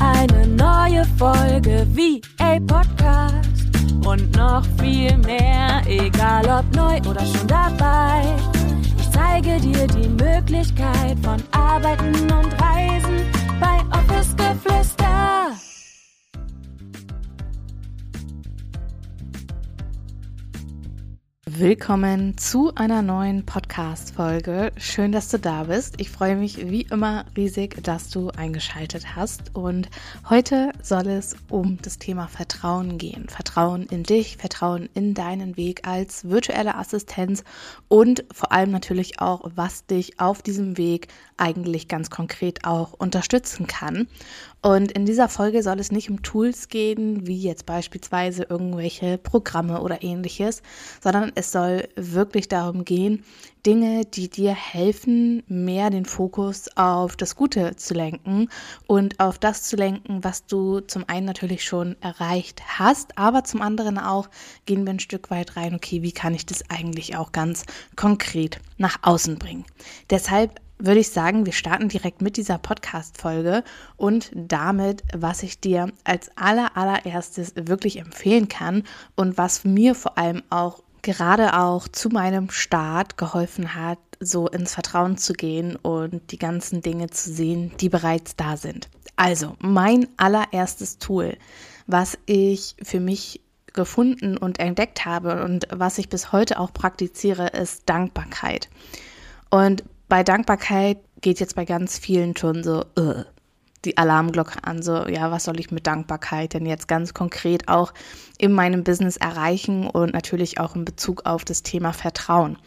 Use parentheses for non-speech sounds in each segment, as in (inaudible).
eine neue Folge wie a Podcast. Und noch viel mehr, egal ob neu oder schon dabei. Ich zeige dir die Möglichkeit von Arbeiten und Reisen bei Office Geflüster. Willkommen zu einer neuen Podcast-Folge. Schön, dass du da bist. Ich freue mich wie immer riesig, dass du eingeschaltet hast. Und heute soll es um das Thema Vertrauen gehen. Vertrauen in dich, Vertrauen in deinen Weg als virtuelle Assistenz und vor allem natürlich auch, was dich auf diesem Weg eigentlich ganz konkret auch unterstützen kann. Und in dieser Folge soll es nicht um Tools gehen, wie jetzt beispielsweise irgendwelche Programme oder ähnliches, sondern es soll wirklich darum gehen, Dinge, die dir helfen, mehr den Fokus auf das Gute zu lenken und auf das zu lenken, was du zum einen natürlich schon erreicht hast, aber zum anderen auch gehen wir ein Stück weit rein, okay, wie kann ich das eigentlich auch ganz konkret nach außen bringen. Deshalb würde ich sagen, wir starten direkt mit dieser Podcast-Folge und damit, was ich dir als aller, allererstes wirklich empfehlen kann und was mir vor allem auch gerade auch zu meinem Start geholfen hat, so ins Vertrauen zu gehen und die ganzen Dinge zu sehen, die bereits da sind. Also, mein allererstes Tool, was ich für mich gefunden und entdeckt habe und was ich bis heute auch praktiziere, ist Dankbarkeit. Und bei Dankbarkeit geht jetzt bei ganz vielen schon so uh, die Alarmglocke an, so ja, was soll ich mit Dankbarkeit denn jetzt ganz konkret auch in meinem Business erreichen und natürlich auch in Bezug auf das Thema Vertrauen.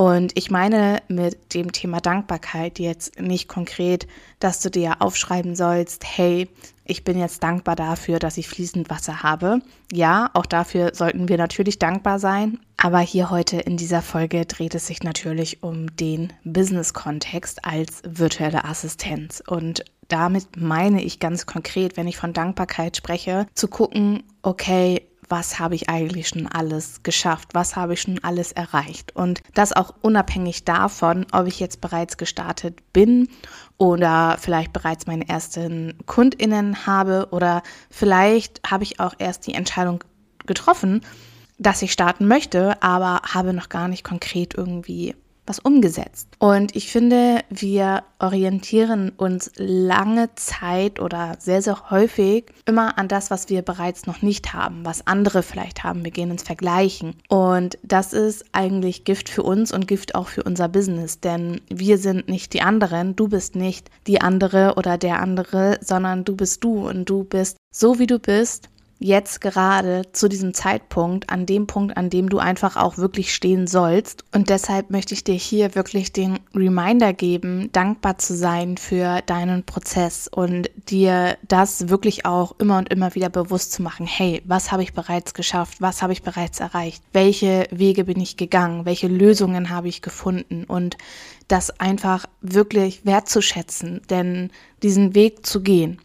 Und ich meine mit dem Thema Dankbarkeit jetzt nicht konkret, dass du dir aufschreiben sollst, hey, ich bin jetzt dankbar dafür, dass ich fließend Wasser habe. Ja, auch dafür sollten wir natürlich dankbar sein. Aber hier heute in dieser Folge dreht es sich natürlich um den Business-Kontext als virtuelle Assistenz. Und damit meine ich ganz konkret, wenn ich von Dankbarkeit spreche, zu gucken, okay, was habe ich eigentlich schon alles geschafft, was habe ich schon alles erreicht. Und das auch unabhängig davon, ob ich jetzt bereits gestartet bin oder vielleicht bereits meine ersten Kundinnen habe oder vielleicht habe ich auch erst die Entscheidung getroffen, dass ich starten möchte, aber habe noch gar nicht konkret irgendwie was umgesetzt. Und ich finde, wir orientieren uns lange Zeit oder sehr, sehr häufig immer an das, was wir bereits noch nicht haben, was andere vielleicht haben. Wir gehen ins Vergleichen. Und das ist eigentlich Gift für uns und Gift auch für unser Business, denn wir sind nicht die anderen. Du bist nicht die andere oder der andere, sondern du bist du und du bist so, wie du bist jetzt gerade zu diesem Zeitpunkt, an dem Punkt, an dem du einfach auch wirklich stehen sollst. Und deshalb möchte ich dir hier wirklich den Reminder geben, dankbar zu sein für deinen Prozess und dir das wirklich auch immer und immer wieder bewusst zu machen. Hey, was habe ich bereits geschafft? Was habe ich bereits erreicht? Welche Wege bin ich gegangen? Welche Lösungen habe ich gefunden? Und das einfach wirklich wertzuschätzen, denn diesen Weg zu gehen,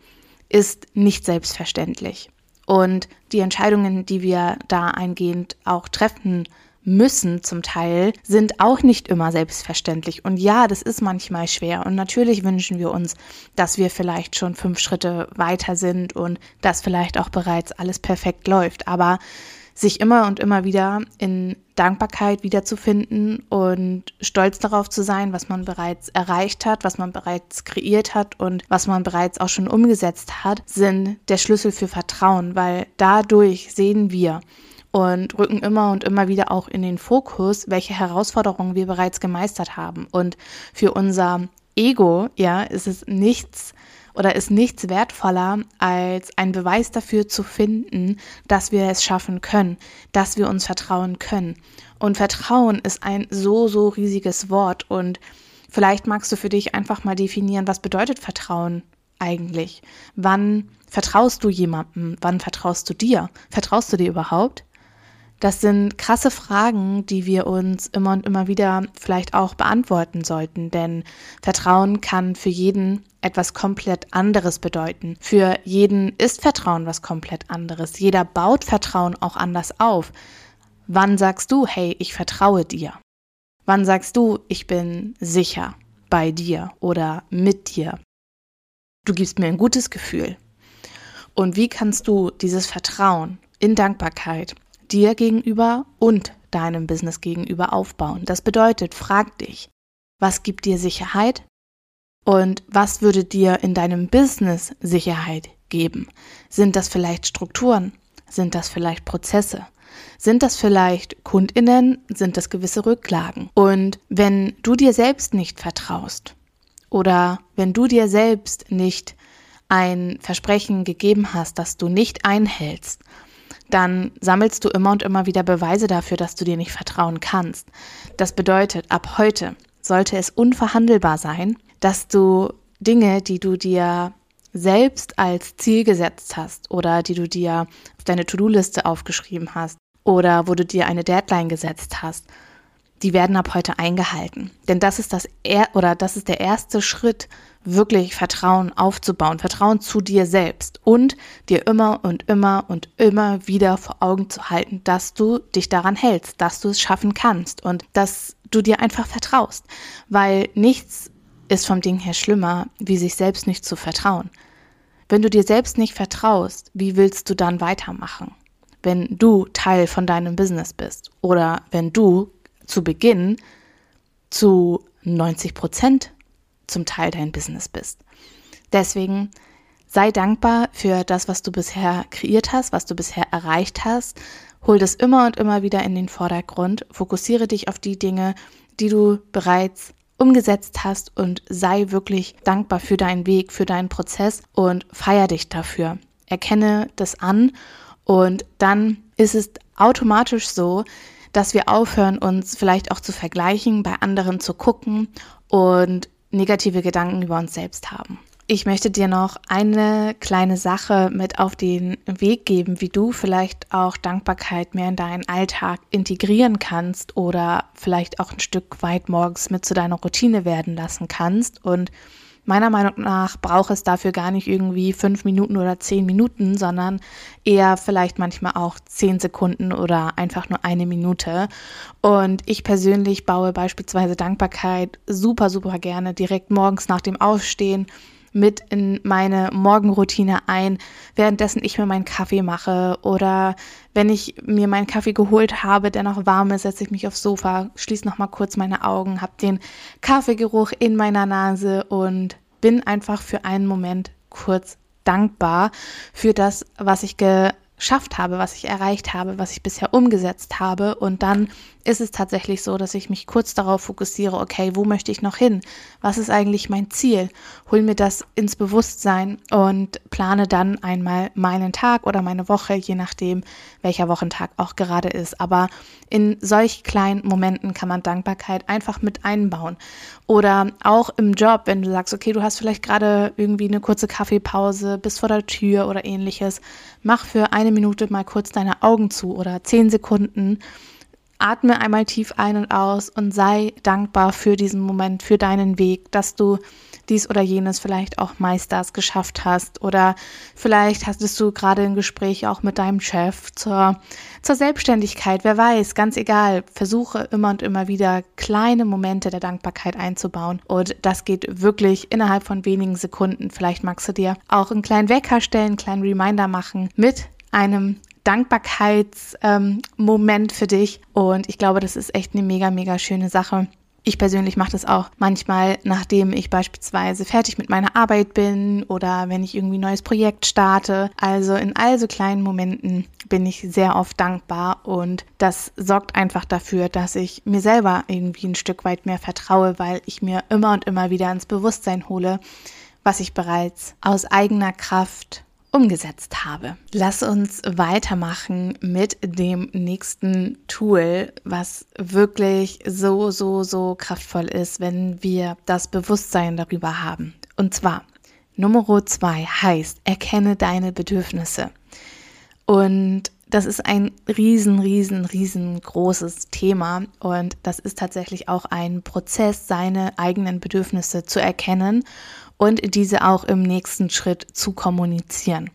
ist nicht selbstverständlich. Und die Entscheidungen, die wir da eingehend auch treffen müssen zum Teil, sind auch nicht immer selbstverständlich. Und ja, das ist manchmal schwer. Und natürlich wünschen wir uns, dass wir vielleicht schon fünf Schritte weiter sind und dass vielleicht auch bereits alles perfekt läuft. Aber sich immer und immer wieder in Dankbarkeit wiederzufinden und stolz darauf zu sein, was man bereits erreicht hat, was man bereits kreiert hat und was man bereits auch schon umgesetzt hat, sind der Schlüssel für Vertrauen, weil dadurch sehen wir und rücken immer und immer wieder auch in den Fokus, welche Herausforderungen wir bereits gemeistert haben. Und für unser Ego, ja, ist es nichts oder ist nichts wertvoller, als ein Beweis dafür zu finden, dass wir es schaffen können, dass wir uns vertrauen können. Und Vertrauen ist ein so, so riesiges Wort und vielleicht magst du für dich einfach mal definieren, was bedeutet Vertrauen eigentlich? Wann vertraust du jemandem? Wann vertraust du dir? Vertraust du dir überhaupt? Das sind krasse Fragen, die wir uns immer und immer wieder vielleicht auch beantworten sollten, denn Vertrauen kann für jeden etwas komplett anderes bedeuten. Für jeden ist Vertrauen was komplett anderes. Jeder baut Vertrauen auch anders auf. Wann sagst du, hey, ich vertraue dir? Wann sagst du, ich bin sicher bei dir oder mit dir? du gibst mir ein gutes Gefühl. Und wie kannst du dieses Vertrauen in Dankbarkeit dir gegenüber und deinem Business gegenüber aufbauen? Das bedeutet, frag dich, was gibt dir Sicherheit und was würde dir in deinem Business Sicherheit geben? Sind das vielleicht Strukturen? Sind das vielleicht Prozesse? Sind das vielleicht Kundinnen? Sind das gewisse Rücklagen? Und wenn du dir selbst nicht vertraust oder wenn du dir selbst nicht ein Versprechen gegeben hast, das du nicht einhältst, dann sammelst du immer und immer wieder Beweise dafür, dass du dir nicht vertrauen kannst. Das bedeutet, ab heute sollte es unverhandelbar sein, dass du Dinge, die du dir selbst als Ziel gesetzt hast oder die du dir auf deine To-Do-Liste aufgeschrieben hast oder wo du dir eine Deadline gesetzt hast, die werden ab heute eingehalten. Denn das ist das er oder das ist der erste Schritt, wirklich Vertrauen aufzubauen, Vertrauen zu dir selbst und dir immer und immer und immer wieder vor Augen zu halten, dass du dich daran hältst, dass du es schaffen kannst und dass du dir einfach vertraust, weil nichts ist vom Ding her schlimmer, wie sich selbst nicht zu vertrauen. Wenn du dir selbst nicht vertraust, wie willst du dann weitermachen? Wenn du Teil von deinem Business bist oder wenn du zu Beginn zu 90 Prozent zum Teil dein Business bist. Deswegen sei dankbar für das, was du bisher kreiert hast, was du bisher erreicht hast. Hol das immer und immer wieder in den Vordergrund. Fokussiere dich auf die Dinge, die du bereits umgesetzt hast und sei wirklich dankbar für deinen Weg, für deinen Prozess und feier dich dafür. Erkenne das an und dann ist es automatisch so, dass wir aufhören, uns vielleicht auch zu vergleichen, bei anderen zu gucken und negative Gedanken über uns selbst haben. Ich möchte dir noch eine kleine Sache mit auf den Weg geben, wie du vielleicht auch Dankbarkeit mehr in deinen Alltag integrieren kannst oder vielleicht auch ein Stück weit morgens mit zu deiner Routine werden lassen kannst. Und Meiner Meinung nach braucht es dafür gar nicht irgendwie fünf Minuten oder zehn Minuten, sondern eher vielleicht manchmal auch zehn Sekunden oder einfach nur eine Minute. Und ich persönlich baue beispielsweise Dankbarkeit super, super gerne direkt morgens nach dem Aufstehen mit in meine Morgenroutine ein, währenddessen ich mir meinen Kaffee mache oder wenn ich mir meinen Kaffee geholt habe, der noch warm ist, setze ich mich aufs Sofa, schließe noch mal kurz meine Augen, habe den Kaffeegeruch in meiner Nase und bin einfach für einen Moment kurz dankbar für das, was ich ge geschafft habe, was ich erreicht habe, was ich bisher umgesetzt habe. Und dann ist es tatsächlich so, dass ich mich kurz darauf fokussiere, okay, wo möchte ich noch hin? Was ist eigentlich mein Ziel? Hol mir das ins Bewusstsein und plane dann einmal meinen Tag oder meine Woche, je nachdem, welcher Wochentag auch gerade ist. Aber in solch kleinen Momenten kann man Dankbarkeit einfach mit einbauen. Oder auch im Job, wenn du sagst, okay, du hast vielleicht gerade irgendwie eine kurze Kaffeepause, bist vor der Tür oder ähnliches, mach für eine Minute mal kurz deine Augen zu oder zehn Sekunden. Atme einmal tief ein und aus und sei dankbar für diesen Moment, für deinen Weg, dass du dies oder jenes vielleicht auch meisterst, geschafft hast. Oder vielleicht hattest du gerade ein Gespräch auch mit deinem Chef zur, zur Selbstständigkeit. Wer weiß, ganz egal. Versuche immer und immer wieder kleine Momente der Dankbarkeit einzubauen. Und das geht wirklich innerhalb von wenigen Sekunden. Vielleicht magst du dir auch einen kleinen Wecker stellen, einen kleinen Reminder machen mit einem Dankbarkeitsmoment ähm, für dich. Und ich glaube, das ist echt eine mega, mega schöne Sache. Ich persönlich mache das auch manchmal, nachdem ich beispielsweise fertig mit meiner Arbeit bin oder wenn ich irgendwie ein neues Projekt starte. Also in all so kleinen Momenten bin ich sehr oft dankbar und das sorgt einfach dafür, dass ich mir selber irgendwie ein Stück weit mehr vertraue, weil ich mir immer und immer wieder ins Bewusstsein hole, was ich bereits aus eigener Kraft umgesetzt habe. Lass uns weitermachen mit dem nächsten Tool, was wirklich so, so, so kraftvoll ist, wenn wir das Bewusstsein darüber haben. Und zwar, Nummer zwei heißt, erkenne deine Bedürfnisse. Und das ist ein riesen, riesen, riesengroßes Thema und das ist tatsächlich auch ein Prozess, seine eigenen Bedürfnisse zu erkennen und diese auch im nächsten Schritt zu kommunizieren.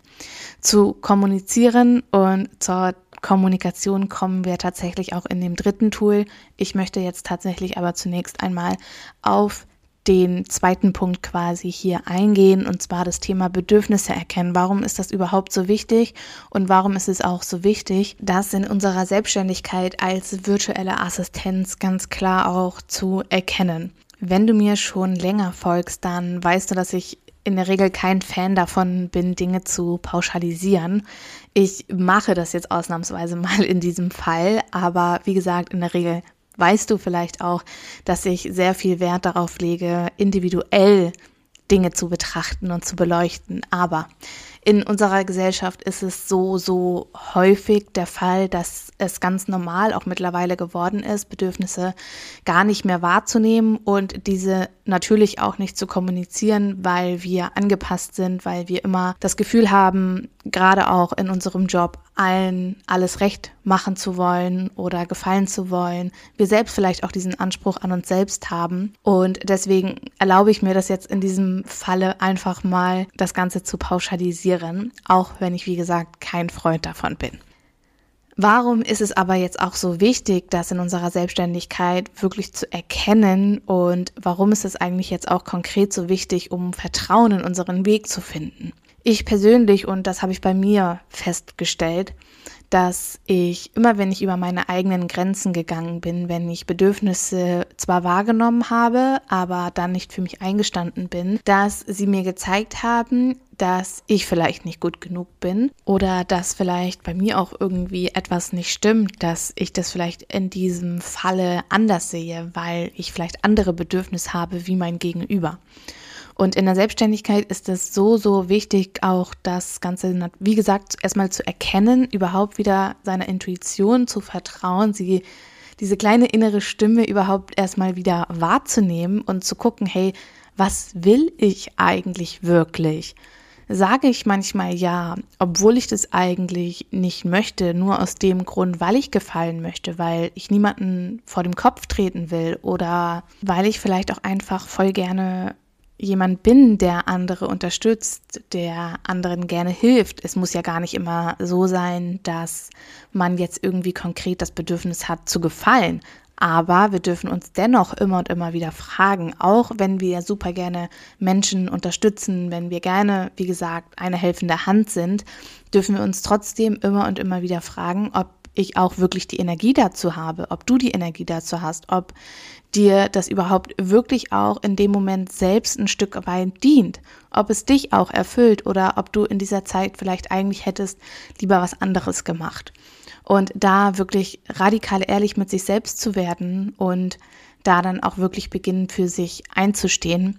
Zu kommunizieren und zur Kommunikation kommen wir tatsächlich auch in dem dritten Tool. Ich möchte jetzt tatsächlich aber zunächst einmal auf den zweiten Punkt quasi hier eingehen, und zwar das Thema Bedürfnisse erkennen. Warum ist das überhaupt so wichtig und warum ist es auch so wichtig, das in unserer Selbstständigkeit als virtuelle Assistenz ganz klar auch zu erkennen? Wenn du mir schon länger folgst, dann weißt du, dass ich in der Regel kein Fan davon bin, Dinge zu pauschalisieren. Ich mache das jetzt ausnahmsweise (laughs) mal in diesem Fall, aber wie gesagt, in der Regel weißt du vielleicht auch, dass ich sehr viel Wert darauf lege, individuell Dinge zu betrachten und zu beleuchten. Aber in unserer Gesellschaft ist es so, so häufig der Fall, dass es ganz normal auch mittlerweile geworden ist, Bedürfnisse gar nicht mehr wahrzunehmen und diese natürlich auch nicht zu kommunizieren, weil wir angepasst sind, weil wir immer das Gefühl haben, gerade auch in unserem Job allen alles recht machen zu wollen oder gefallen zu wollen. Wir selbst vielleicht auch diesen Anspruch an uns selbst haben. Und deswegen erlaube ich mir das jetzt in diesem Falle einfach mal, das Ganze zu pauschalisieren, auch wenn ich, wie gesagt, kein Freund davon bin. Warum ist es aber jetzt auch so wichtig, das in unserer Selbstständigkeit wirklich zu erkennen und warum ist es eigentlich jetzt auch konkret so wichtig, um Vertrauen in unseren Weg zu finden? Ich persönlich, und das habe ich bei mir festgestellt, dass ich immer, wenn ich über meine eigenen Grenzen gegangen bin, wenn ich Bedürfnisse zwar wahrgenommen habe, aber dann nicht für mich eingestanden bin, dass sie mir gezeigt haben, dass ich vielleicht nicht gut genug bin oder dass vielleicht bei mir auch irgendwie etwas nicht stimmt, dass ich das vielleicht in diesem Falle anders sehe, weil ich vielleicht andere Bedürfnisse habe wie mein Gegenüber. Und in der Selbstständigkeit ist es so, so wichtig, auch das Ganze, wie gesagt, erstmal zu erkennen, überhaupt wieder seiner Intuition zu vertrauen, sie, diese kleine innere Stimme überhaupt erstmal wieder wahrzunehmen und zu gucken, hey, was will ich eigentlich wirklich? Sage ich manchmal ja, obwohl ich das eigentlich nicht möchte, nur aus dem Grund, weil ich gefallen möchte, weil ich niemanden vor dem Kopf treten will oder weil ich vielleicht auch einfach voll gerne jemand bin, der andere unterstützt, der anderen gerne hilft. Es muss ja gar nicht immer so sein, dass man jetzt irgendwie konkret das Bedürfnis hat zu gefallen. Aber wir dürfen uns dennoch immer und immer wieder fragen, auch wenn wir super gerne Menschen unterstützen, wenn wir gerne, wie gesagt, eine helfende Hand sind, dürfen wir uns trotzdem immer und immer wieder fragen, ob ich auch wirklich die Energie dazu habe, ob du die Energie dazu hast, ob dir das überhaupt wirklich auch in dem Moment selbst ein Stück weit dient, ob es dich auch erfüllt oder ob du in dieser Zeit vielleicht eigentlich hättest lieber was anderes gemacht. Und da wirklich radikal ehrlich mit sich selbst zu werden und da dann auch wirklich beginnen für sich einzustehen,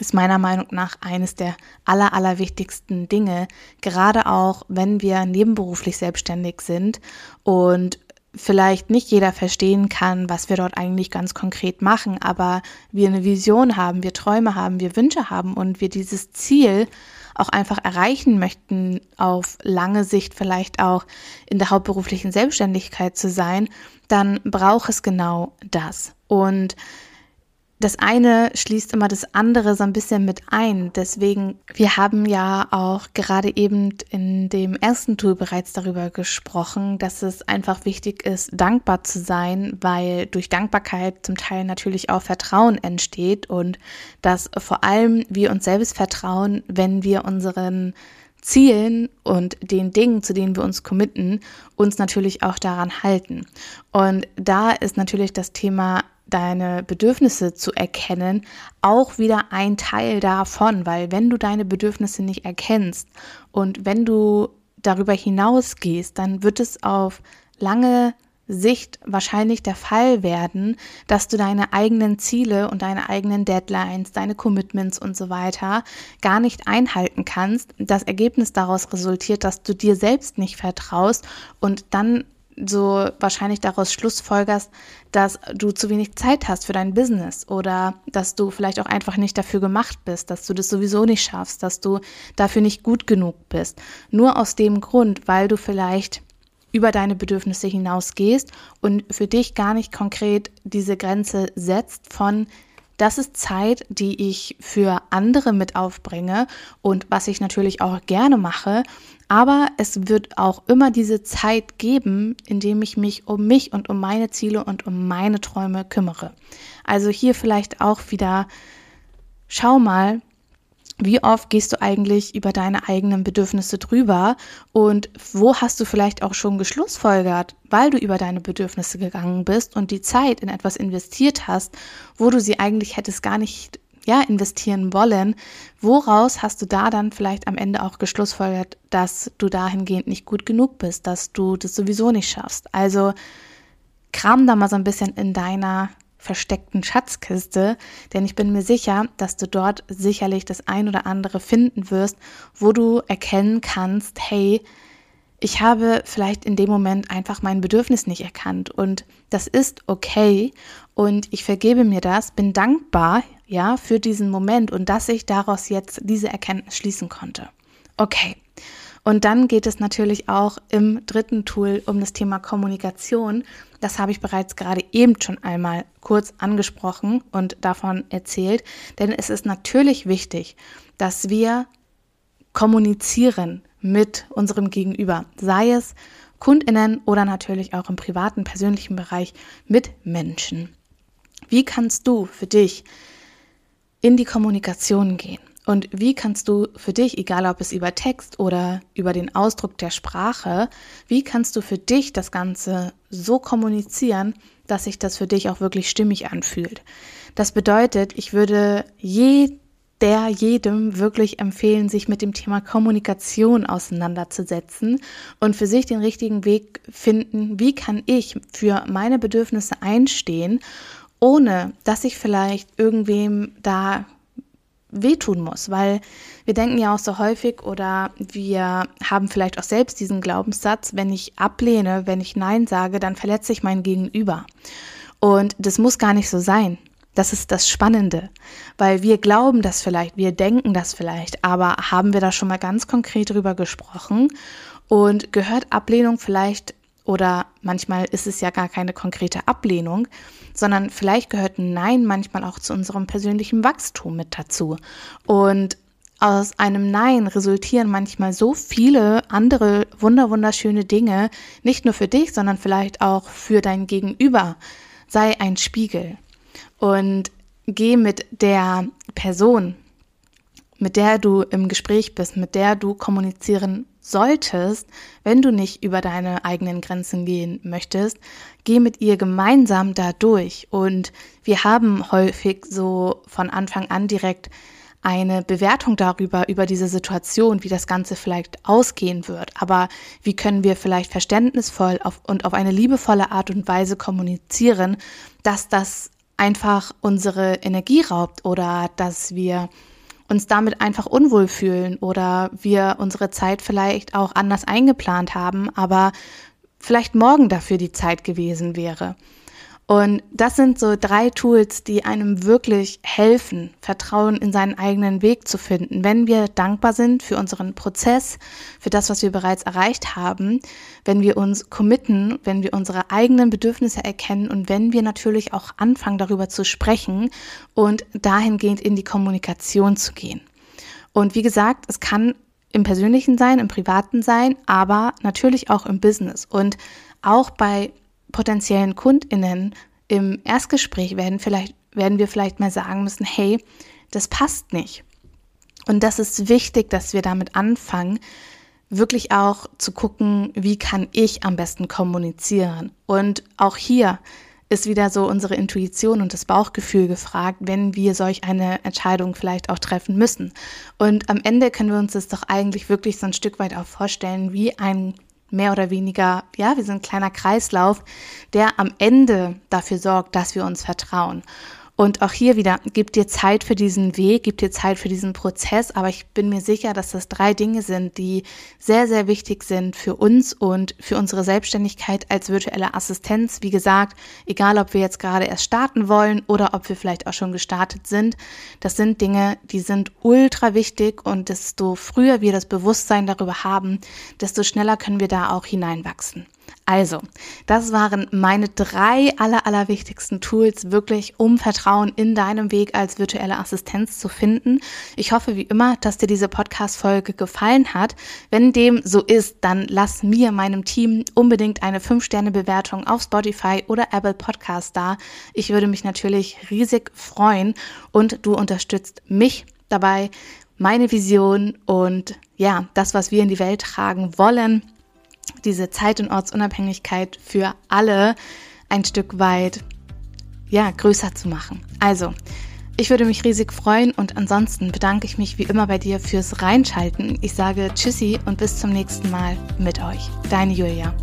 ist meiner Meinung nach eines der aller, aller wichtigsten Dinge, gerade auch wenn wir nebenberuflich selbstständig sind und vielleicht nicht jeder verstehen kann, was wir dort eigentlich ganz konkret machen, aber wir eine Vision haben, wir Träume haben, wir Wünsche haben und wir dieses Ziel auch einfach erreichen möchten, auf lange Sicht vielleicht auch in der hauptberuflichen Selbstständigkeit zu sein, dann braucht es genau das. Und das eine schließt immer das andere so ein bisschen mit ein. Deswegen, wir haben ja auch gerade eben in dem ersten Tool bereits darüber gesprochen, dass es einfach wichtig ist, dankbar zu sein, weil durch Dankbarkeit zum Teil natürlich auch Vertrauen entsteht und dass vor allem wir uns selbst vertrauen, wenn wir unseren Zielen und den Dingen, zu denen wir uns committen, uns natürlich auch daran halten. Und da ist natürlich das Thema deine Bedürfnisse zu erkennen, auch wieder ein Teil davon, weil wenn du deine Bedürfnisse nicht erkennst und wenn du darüber hinausgehst, dann wird es auf lange Sicht wahrscheinlich der Fall werden, dass du deine eigenen Ziele und deine eigenen Deadlines, deine Commitments und so weiter gar nicht einhalten kannst. Das Ergebnis daraus resultiert, dass du dir selbst nicht vertraust und dann so wahrscheinlich daraus schlussfolgerst, dass du zu wenig Zeit hast für dein Business oder dass du vielleicht auch einfach nicht dafür gemacht bist, dass du das sowieso nicht schaffst, dass du dafür nicht gut genug bist. Nur aus dem Grund, weil du vielleicht über deine Bedürfnisse hinausgehst und für dich gar nicht konkret diese Grenze setzt von das ist Zeit, die ich für andere mit aufbringe und was ich natürlich auch gerne mache. Aber es wird auch immer diese Zeit geben, in dem ich mich um mich und um meine Ziele und um meine Träume kümmere. Also hier vielleicht auch wieder schau mal, wie oft gehst du eigentlich über deine eigenen Bedürfnisse drüber und wo hast du vielleicht auch schon geschlussfolgert, weil du über deine Bedürfnisse gegangen bist und die Zeit in etwas investiert hast, wo du sie eigentlich hättest gar nicht ja, investieren wollen, woraus hast du da dann vielleicht am Ende auch geschlussfolgert, dass du dahingehend nicht gut genug bist, dass du das sowieso nicht schaffst? Also kram da mal so ein bisschen in deiner versteckten Schatzkiste, denn ich bin mir sicher, dass du dort sicherlich das ein oder andere finden wirst, wo du erkennen kannst, hey, ich habe vielleicht in dem Moment einfach mein Bedürfnis nicht erkannt und das ist okay und ich vergebe mir das, bin dankbar, ja, für diesen Moment und dass ich daraus jetzt diese Erkenntnis schließen konnte. Okay. Und dann geht es natürlich auch im dritten Tool um das Thema Kommunikation. Das habe ich bereits gerade eben schon einmal kurz angesprochen und davon erzählt, denn es ist natürlich wichtig, dass wir kommunizieren mit unserem Gegenüber, sei es Kundinnen oder natürlich auch im privaten, persönlichen Bereich mit Menschen. Wie kannst du für dich in die Kommunikation gehen? Und wie kannst du für dich, egal ob es über Text oder über den Ausdruck der Sprache, wie kannst du für dich das Ganze so kommunizieren, dass sich das für dich auch wirklich stimmig anfühlt? Das bedeutet, ich würde jeder, jedem wirklich empfehlen, sich mit dem Thema Kommunikation auseinanderzusetzen und für sich den richtigen Weg finden, wie kann ich für meine Bedürfnisse einstehen, ohne dass ich vielleicht irgendwem da wehtun muss, weil wir denken ja auch so häufig oder wir haben vielleicht auch selbst diesen Glaubenssatz, wenn ich ablehne, wenn ich Nein sage, dann verletze ich mein Gegenüber. Und das muss gar nicht so sein. Das ist das Spannende, weil wir glauben das vielleicht, wir denken das vielleicht, aber haben wir da schon mal ganz konkret drüber gesprochen und gehört Ablehnung vielleicht oder manchmal ist es ja gar keine konkrete Ablehnung, sondern vielleicht gehört ein Nein manchmal auch zu unserem persönlichen Wachstum mit dazu. Und aus einem Nein resultieren manchmal so viele andere wunderwunderschöne Dinge, nicht nur für dich, sondern vielleicht auch für dein Gegenüber. Sei ein Spiegel und geh mit der Person, mit der du im Gespräch bist, mit der du kommunizieren solltest, wenn du nicht über deine eigenen Grenzen gehen möchtest, geh mit ihr gemeinsam da durch. Und wir haben häufig so von Anfang an direkt eine Bewertung darüber, über diese Situation, wie das Ganze vielleicht ausgehen wird. Aber wie können wir vielleicht verständnisvoll auf, und auf eine liebevolle Art und Weise kommunizieren, dass das einfach unsere Energie raubt oder dass wir uns damit einfach unwohl fühlen oder wir unsere Zeit vielleicht auch anders eingeplant haben, aber vielleicht morgen dafür die Zeit gewesen wäre. Und das sind so drei Tools, die einem wirklich helfen, Vertrauen in seinen eigenen Weg zu finden. Wenn wir dankbar sind für unseren Prozess, für das, was wir bereits erreicht haben, wenn wir uns committen, wenn wir unsere eigenen Bedürfnisse erkennen und wenn wir natürlich auch anfangen, darüber zu sprechen und dahingehend in die Kommunikation zu gehen. Und wie gesagt, es kann im persönlichen sein, im privaten sein, aber natürlich auch im Business. Und auch bei potenziellen KundInnen im Erstgespräch werden vielleicht, werden wir vielleicht mal sagen müssen, hey, das passt nicht. Und das ist wichtig, dass wir damit anfangen, wirklich auch zu gucken, wie kann ich am besten kommunizieren. Und auch hier ist wieder so unsere Intuition und das Bauchgefühl gefragt, wenn wir solch eine Entscheidung vielleicht auch treffen müssen. Und am Ende können wir uns das doch eigentlich wirklich so ein Stück weit auch vorstellen wie ein mehr oder weniger, ja, wir sind ein kleiner Kreislauf, der am Ende dafür sorgt, dass wir uns vertrauen. Und auch hier wieder, gib dir Zeit für diesen Weg, gib dir Zeit für diesen Prozess, aber ich bin mir sicher, dass das drei Dinge sind, die sehr, sehr wichtig sind für uns und für unsere Selbstständigkeit als virtuelle Assistenz. Wie gesagt, egal ob wir jetzt gerade erst starten wollen oder ob wir vielleicht auch schon gestartet sind, das sind Dinge, die sind ultra wichtig und desto früher wir das Bewusstsein darüber haben, desto schneller können wir da auch hineinwachsen. Also, das waren meine drei aller, aller wichtigsten Tools wirklich, um Vertrauen in deinem Weg als virtuelle Assistenz zu finden. Ich hoffe wie immer, dass dir diese Podcast-Folge gefallen hat. Wenn dem so ist, dann lass mir, meinem Team unbedingt eine 5-Sterne-Bewertung auf Spotify oder Apple Podcast da. Ich würde mich natürlich riesig freuen und du unterstützt mich dabei, meine Vision und ja, das, was wir in die Welt tragen wollen, diese Zeit- und Ortsunabhängigkeit für alle ein Stück weit ja, größer zu machen. Also, ich würde mich riesig freuen und ansonsten bedanke ich mich wie immer bei dir fürs Reinschalten. Ich sage Tschüssi und bis zum nächsten Mal mit euch. Deine Julia.